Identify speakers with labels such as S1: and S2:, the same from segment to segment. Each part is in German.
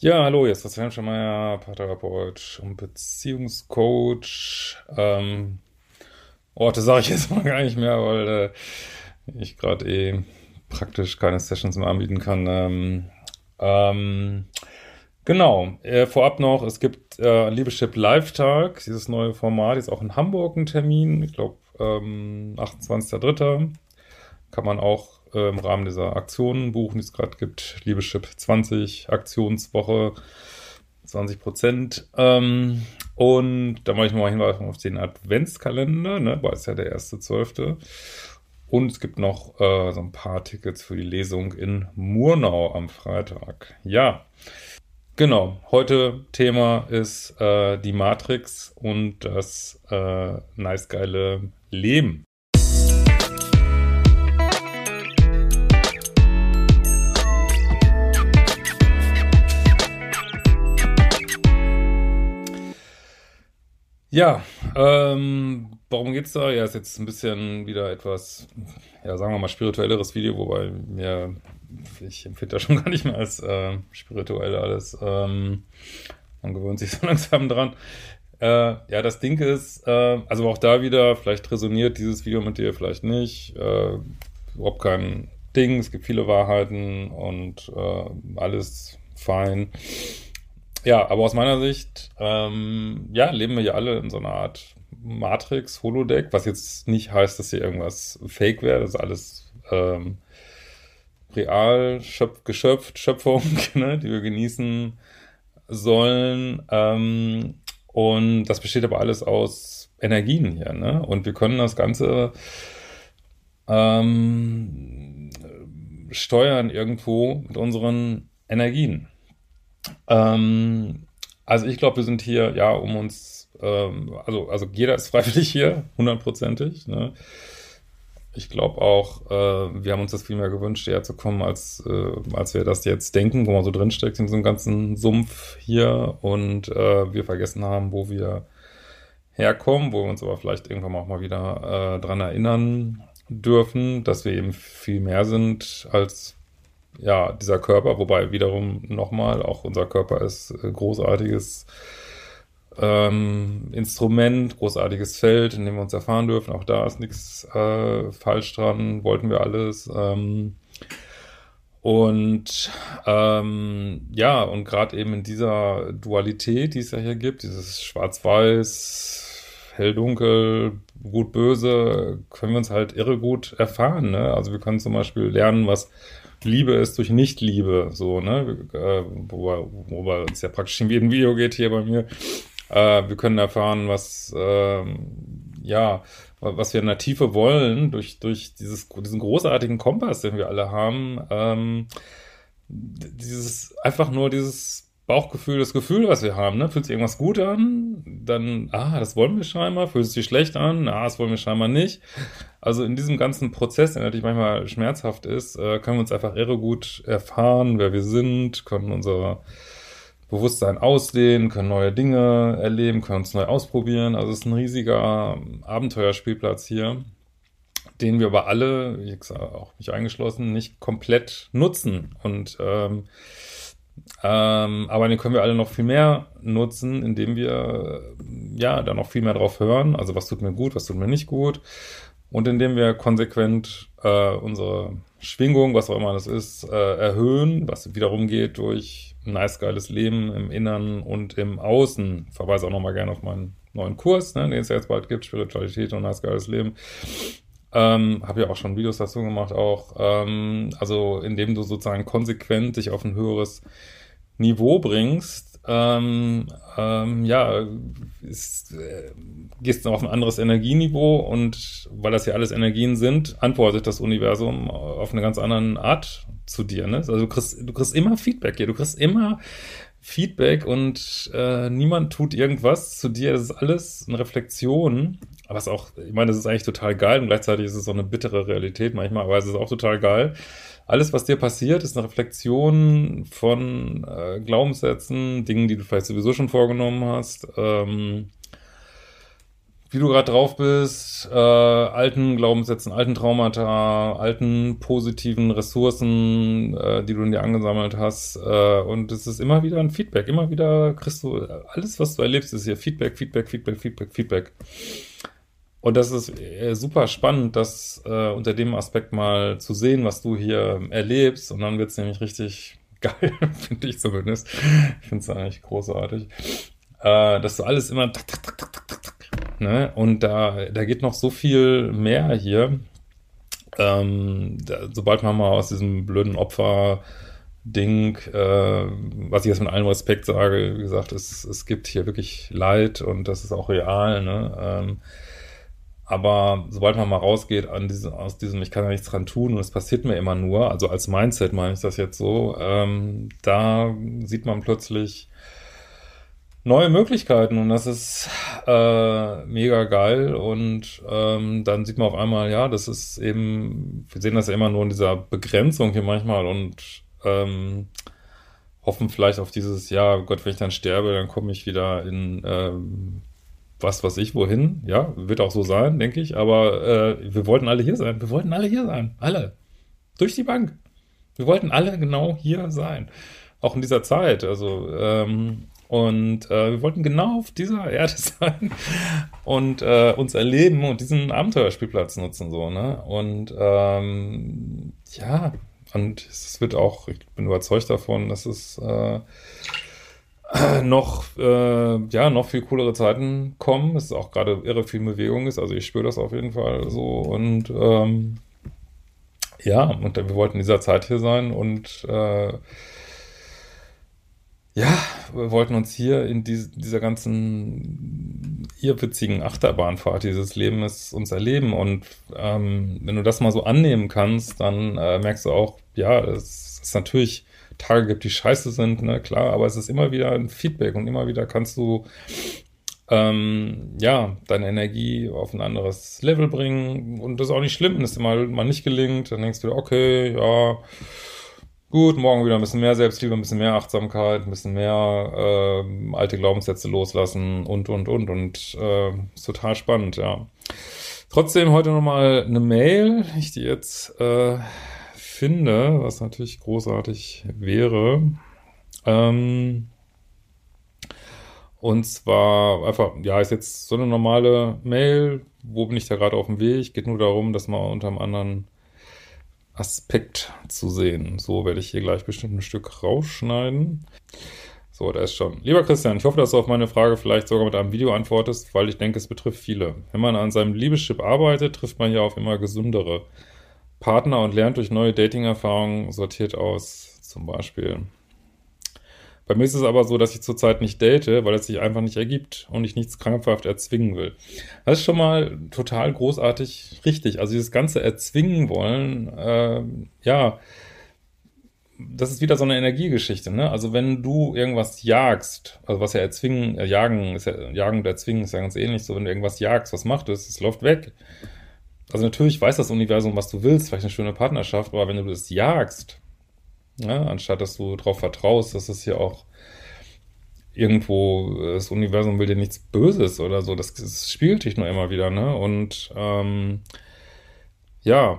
S1: Ja, hallo, hier ist Christian Schemeier, Paartherapeut und Beziehungscoach. Ähm, Orte sage ich jetzt mal gar nicht mehr, weil äh, ich gerade eh praktisch keine Sessions mehr anbieten kann. Ähm, ähm, genau, äh, vorab noch, es gibt äh, Liebeschip Live-Tag, dieses neue Format, ist auch in Hamburg ein Termin, ich glaube ähm, 28.03. Kann man auch äh, im Rahmen dieser Aktionen buchen, die es gerade gibt. Liebeschip 20, Aktionswoche, 20 Prozent. Ähm, und da mache ich mal hinweisen auf den Adventskalender, ne, weil es ja der erste Zwölfte. Und es gibt noch äh, so ein paar Tickets für die Lesung in Murnau am Freitag. Ja, genau. Heute Thema ist äh, die Matrix und das äh, nice geile Leben. Ja, ähm, warum geht's da? Ja, ist jetzt ein bisschen wieder etwas, ja, sagen wir mal, spirituelleres Video, wobei mir, ich empfinde das schon gar nicht mehr als äh, spirituell alles. Ähm, man gewöhnt sich so langsam dran. Äh, ja, das Ding ist, äh, also auch da wieder, vielleicht resoniert dieses Video mit dir, vielleicht nicht. Äh, überhaupt kein Ding, es gibt viele Wahrheiten und äh, alles fein. Ja, aber aus meiner Sicht, ähm, ja, leben wir ja alle in so einer Art Matrix, Holodeck, was jetzt nicht heißt, dass hier irgendwas fake wäre, das ist alles ähm, real, schöpf, geschöpft, Schöpfung, ne, die wir genießen sollen. Ähm, und das besteht aber alles aus Energien hier, ne? Und wir können das Ganze ähm, steuern irgendwo mit unseren Energien. Ähm, also ich glaube, wir sind hier, ja, um uns, ähm, also, also jeder ist freiwillig hier, hundertprozentig. Ne? Ich glaube auch, äh, wir haben uns das viel mehr gewünscht, hierher zu kommen, als, äh, als wir das jetzt denken, wo man so drinsteckt in diesem ganzen Sumpf hier und äh, wir vergessen haben, wo wir herkommen, wo wir uns aber vielleicht irgendwann auch mal wieder äh, dran erinnern dürfen, dass wir eben viel mehr sind als ja, dieser Körper, wobei wiederum nochmal, auch unser Körper ist äh, großartiges ähm, Instrument, großartiges Feld, in dem wir uns erfahren dürfen. Auch da ist nichts äh, falsch dran, wollten wir alles. Ähm, und ähm, ja, und gerade eben in dieser Dualität, die es ja hier gibt, dieses Schwarz-Weiß, Hell-Dunkel, Gut-Böse, können wir uns halt irre gut erfahren. Ne? Also wir können zum Beispiel lernen, was Liebe ist durch Nicht-Liebe, so, ne? Äh, wobei es ja praktisch in jedem Video geht hier bei mir. Äh, wir können erfahren, was, äh, ja, was wir in der Tiefe wollen, durch, durch dieses, diesen großartigen Kompass, den wir alle haben. Ähm, dieses, einfach nur dieses Bauchgefühl, das Gefühl, was wir haben, ne? Fühlt sich irgendwas gut an? Dann, ah, das wollen wir scheinbar. Fühlt sich schlecht an? Ah, das wollen wir scheinbar nicht. Also in diesem ganzen Prozess, der natürlich manchmal schmerzhaft ist, äh, können wir uns einfach irre gut erfahren, wer wir sind, können unser Bewusstsein ausdehnen, können neue Dinge erleben, können uns neu ausprobieren. Also es ist ein riesiger Abenteuerspielplatz hier, den wir aber alle, ich sag auch mich eingeschlossen, nicht komplett nutzen. Und ähm, ähm, aber den können wir alle noch viel mehr nutzen, indem wir ja da noch viel mehr drauf hören. Also was tut mir gut, was tut mir nicht gut. Und indem wir konsequent äh, unsere Schwingung, was auch immer das ist, äh, erhöhen, was wiederum geht durch ein nice geiles Leben im Innern und im Außen. Ich verweise auch nochmal gerne auf meinen neuen Kurs, ne, den es jetzt bald gibt, Spiritualität und nice geiles Leben. Ähm, habe ja auch schon Videos dazu gemacht auch. Ähm, also indem du sozusagen konsequent dich auf ein höheres Niveau bringst, ähm, ähm, ja, ist, äh, gehst auf ein anderes Energieniveau und weil das ja alles Energien sind, antwortet das Universum auf eine ganz andere Art zu dir. Ne? Also du kriegst, du kriegst immer Feedback hier, du kriegst immer Feedback und äh, niemand tut irgendwas zu dir. Das ist alles eine Reflexion. Was auch, ich meine, das ist eigentlich total geil und gleichzeitig ist es so eine bittere Realität manchmal, aber es ist auch total geil. Alles, was dir passiert, ist eine Reflexion von äh, Glaubenssätzen, Dingen, die du vielleicht sowieso schon vorgenommen hast. Ähm, wie du gerade drauf bist, äh, alten Glaubenssätzen, alten Traumata, alten positiven Ressourcen, äh, die du in dir angesammelt hast. Äh, und es ist immer wieder ein Feedback. Immer wieder kriegst du alles, was du erlebst, ist hier Feedback, Feedback, Feedback, Feedback, Feedback. Und das ist äh, super spannend, das äh, unter dem Aspekt mal zu sehen, was du hier erlebst. Und dann wird es nämlich richtig geil, finde ich zumindest. Ich finde es eigentlich großartig. Äh, dass du alles immer tak, tak, tak, tak, tak, tak, Ne? Und da, da geht noch so viel mehr hier. Ähm, da, sobald man mal aus diesem blöden Opfer Ding, äh, was ich jetzt mit allem Respekt sage, gesagt, es, es gibt hier wirklich Leid und das ist auch real, ne? Ähm, aber sobald man mal rausgeht an diese, aus diesem, ich kann ja nichts dran tun und es passiert mir immer nur, also als Mindset meine ich das jetzt so, ähm, da sieht man plötzlich, neue Möglichkeiten und das ist äh, mega geil und ähm, dann sieht man auf einmal, ja, das ist eben, wir sehen das ja immer nur in dieser Begrenzung hier manchmal und ähm, hoffen vielleicht auf dieses, ja, Gott, wenn ich dann sterbe, dann komme ich wieder in ähm, was weiß ich wohin, ja, wird auch so sein, denke ich, aber äh, wir wollten alle hier sein, wir wollten alle hier sein, alle, durch die Bank. Wir wollten alle genau hier sein, auch in dieser Zeit, also ähm, und äh, wir wollten genau auf dieser Erde sein und äh, uns erleben und diesen Abenteuerspielplatz nutzen, so, ne? Und ähm, ja, und es wird auch, ich bin überzeugt davon, dass es äh, noch, äh, ja, noch viel coolere Zeiten kommen. Es ist auch gerade irre viel Bewegung ist, also ich spüre das auf jeden Fall so und ähm, ja, und wir wollten in dieser Zeit hier sein und äh, ja, wir wollten uns hier in die, dieser ganzen irrwitzigen Achterbahnfahrt dieses Lebens uns erleben. Und ähm, wenn du das mal so annehmen kannst, dann äh, merkst du auch, ja, es ist natürlich Tage gibt, die scheiße sind, ne, klar, aber es ist immer wieder ein Feedback und immer wieder kannst du ähm, ja, deine Energie auf ein anderes Level bringen und das ist auch nicht schlimm, wenn es mal, mal nicht gelingt, dann denkst du, okay, ja, Gut, morgen wieder ein bisschen mehr Selbstliebe, ein bisschen mehr Achtsamkeit, ein bisschen mehr äh, alte Glaubenssätze loslassen und, und, und. Und äh, ist total spannend, ja. Trotzdem heute nochmal eine Mail, ich die jetzt äh, finde, was natürlich großartig wäre. Ähm, und zwar einfach, ja, ist jetzt so eine normale Mail. Wo bin ich da gerade auf dem Weg? Geht nur darum, dass man unter einem anderen Aspekt zu sehen. So werde ich hier gleich bestimmt ein Stück rausschneiden. So, da ist schon. Lieber Christian, ich hoffe, dass du auf meine Frage vielleicht sogar mit einem Video antwortest, weil ich denke, es betrifft viele. Wenn man an seinem Liebeschip arbeitet, trifft man ja auf immer gesündere Partner und lernt durch neue Dating-Erfahrungen sortiert aus, zum Beispiel. Bei mir ist es aber so, dass ich zurzeit nicht date, weil es sich einfach nicht ergibt und ich nichts krampfhaft erzwingen will. Das ist schon mal total großartig richtig. Also dieses ganze Erzwingen wollen, äh, ja, das ist wieder so eine Energiegeschichte, ne? Also wenn du irgendwas jagst, also was ja erzwingen, äh, jagen, ist ja, jagen und erzwingen ist ja ganz ähnlich, so wenn du irgendwas jagst, was macht es? Es läuft weg. Also natürlich weiß das Universum, was du willst, vielleicht eine schöne Partnerschaft, aber wenn du das jagst, ja, anstatt dass du darauf vertraust, dass es hier auch irgendwo, das Universum will dir nichts Böses oder so. Das, das spiegelt dich nur immer wieder, ne? Und ähm, ja,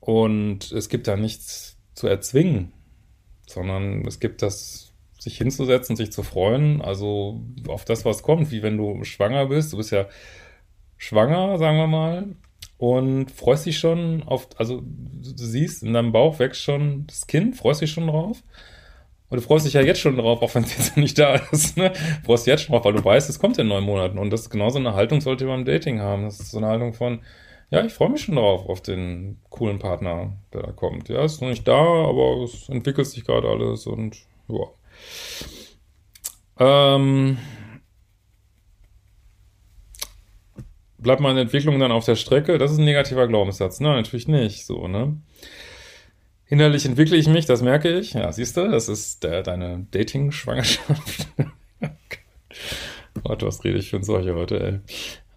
S1: und es gibt da nichts zu erzwingen, sondern es gibt das, sich hinzusetzen, sich zu freuen, also auf das, was kommt, wie wenn du schwanger bist. Du bist ja schwanger, sagen wir mal, und freust dich schon auf, also du siehst, in deinem Bauch wächst schon das Kind, freust dich schon drauf. Und du freust dich ja jetzt schon drauf, auch wenn es jetzt nicht da ist. Ne? Du freust dich jetzt schon drauf, weil du weißt, es kommt in neun Monaten. Und das ist genauso eine Haltung sollte man beim Dating haben. Das ist so eine Haltung von, ja, ich freue mich schon drauf, auf den coolen Partner, der da kommt. Ja, ist noch nicht da, aber es entwickelt sich gerade alles und ja. Ähm, bleibt meine Entwicklung dann auf der Strecke? Das ist ein negativer Glaubenssatz. Nein, natürlich nicht. So, ne? Innerlich entwickle ich mich, das merke ich. Ja, siehst du, das ist der, deine Dating-Schwangerschaft. Gott, was rede ich für ein solcher heute, ey.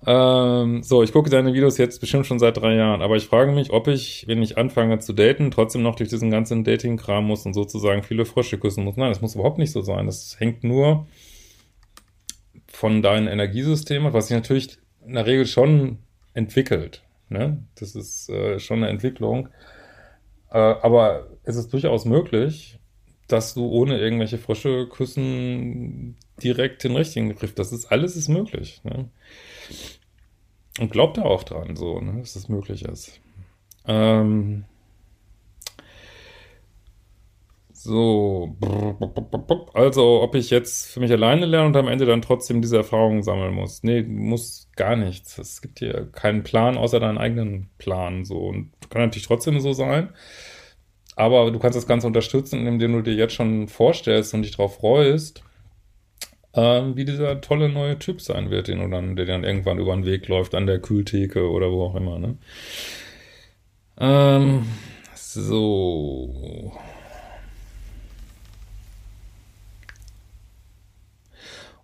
S1: Ähm, so, ich gucke deine Videos jetzt bestimmt schon seit drei Jahren, aber ich frage mich, ob ich, wenn ich anfange zu daten, trotzdem noch durch diesen ganzen Dating-Kram muss und sozusagen viele Frösche küssen muss. Nein, das muss überhaupt nicht so sein. Das hängt nur von deinem Energiesystem, was sich natürlich in der Regel schon entwickelt. Ne? Das ist äh, schon eine Entwicklung. Äh, aber es ist durchaus möglich, dass du ohne irgendwelche Frösche küssen direkt den richtigen Griff. Das ist alles ist möglich. Ne? Und glaub da auch dran, so, ne, dass das möglich ist. Ähm, so, also ob ich jetzt für mich alleine lerne und am Ende dann trotzdem diese Erfahrungen sammeln muss. Nee, muss gar nichts. Es gibt hier keinen Plan außer deinen eigenen Plan. So. Und kann natürlich trotzdem so sein. Aber du kannst das Ganze unterstützen, indem du dir jetzt schon vorstellst und dich darauf freust, ähm, wie dieser tolle neue Typ sein wird, den du dann, der dann irgendwann über den Weg läuft, an der Kühltheke oder wo auch immer, ne? Ähm, so.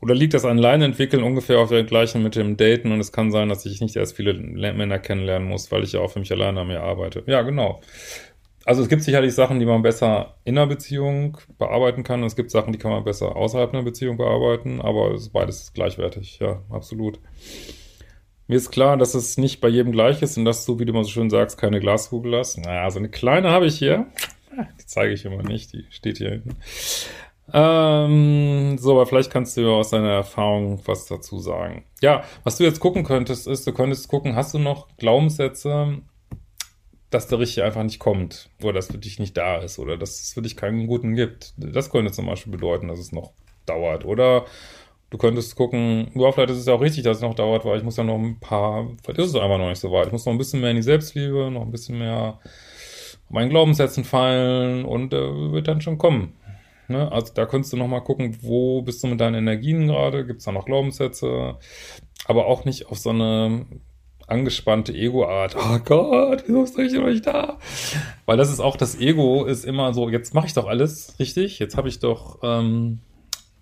S1: Oder liegt das an entwickeln ungefähr auf der gleichen mit dem Daten und es kann sein, dass ich nicht erst viele Männer kennenlernen muss, weil ich ja auch für mich alleine an mir arbeite. Ja, genau. Also es gibt sicherlich Sachen, die man besser in einer Beziehung bearbeiten kann. Und es gibt Sachen, die kann man besser außerhalb einer Beziehung bearbeiten, aber es ist beides gleichwertig, ja, absolut. Mir ist klar, dass es nicht bei jedem gleich ist und dass du, wie du mal so schön sagst, keine Glaskugel hast. Naja, so eine kleine habe ich hier. Die zeige ich immer nicht, die steht hier hinten. Ähm, so, aber vielleicht kannst du aus deiner Erfahrung was dazu sagen. Ja, was du jetzt gucken könntest, ist, du könntest gucken, hast du noch Glaubenssätze, dass der Richtige einfach nicht kommt oder dass für dich nicht da ist oder dass es für dich keinen guten gibt. Das könnte zum Beispiel bedeuten, dass es noch dauert. Oder du könntest gucken, ja, vielleicht ist es ja auch richtig, dass es noch dauert, weil ich muss ja noch ein paar, vielleicht ist es einfach noch nicht so weit. Ich muss noch ein bisschen mehr in die Selbstliebe, noch ein bisschen mehr meinen Glaubenssätzen fallen und äh, wird dann schon kommen. Ne? Also da könntest du nochmal gucken, wo bist du mit deinen Energien gerade, gibt es da noch Glaubenssätze, aber auch nicht auf so eine angespannte Ego-Art. Oh Gott, wieso ist ich noch nicht da? Weil das ist auch, das Ego ist immer so, jetzt mache ich doch alles richtig, jetzt habe ich doch, ähm,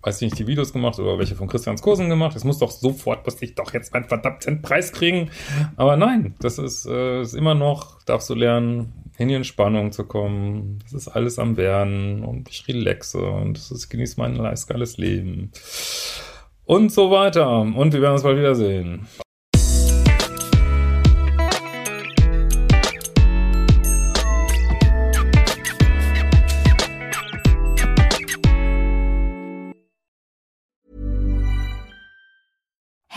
S1: weiß ich nicht, die Videos gemacht oder welche von Christians Kursen gemacht, es muss doch sofort, muss ich doch jetzt meinen verdammten Preis kriegen. Aber nein, das ist, äh, ist immer noch, darfst du lernen, in die Entspannung zu kommen. Das ist alles am Werden und ich relaxe und ist, genieße mein geiles Leben. Und so weiter. Und wir werden uns bald wiedersehen.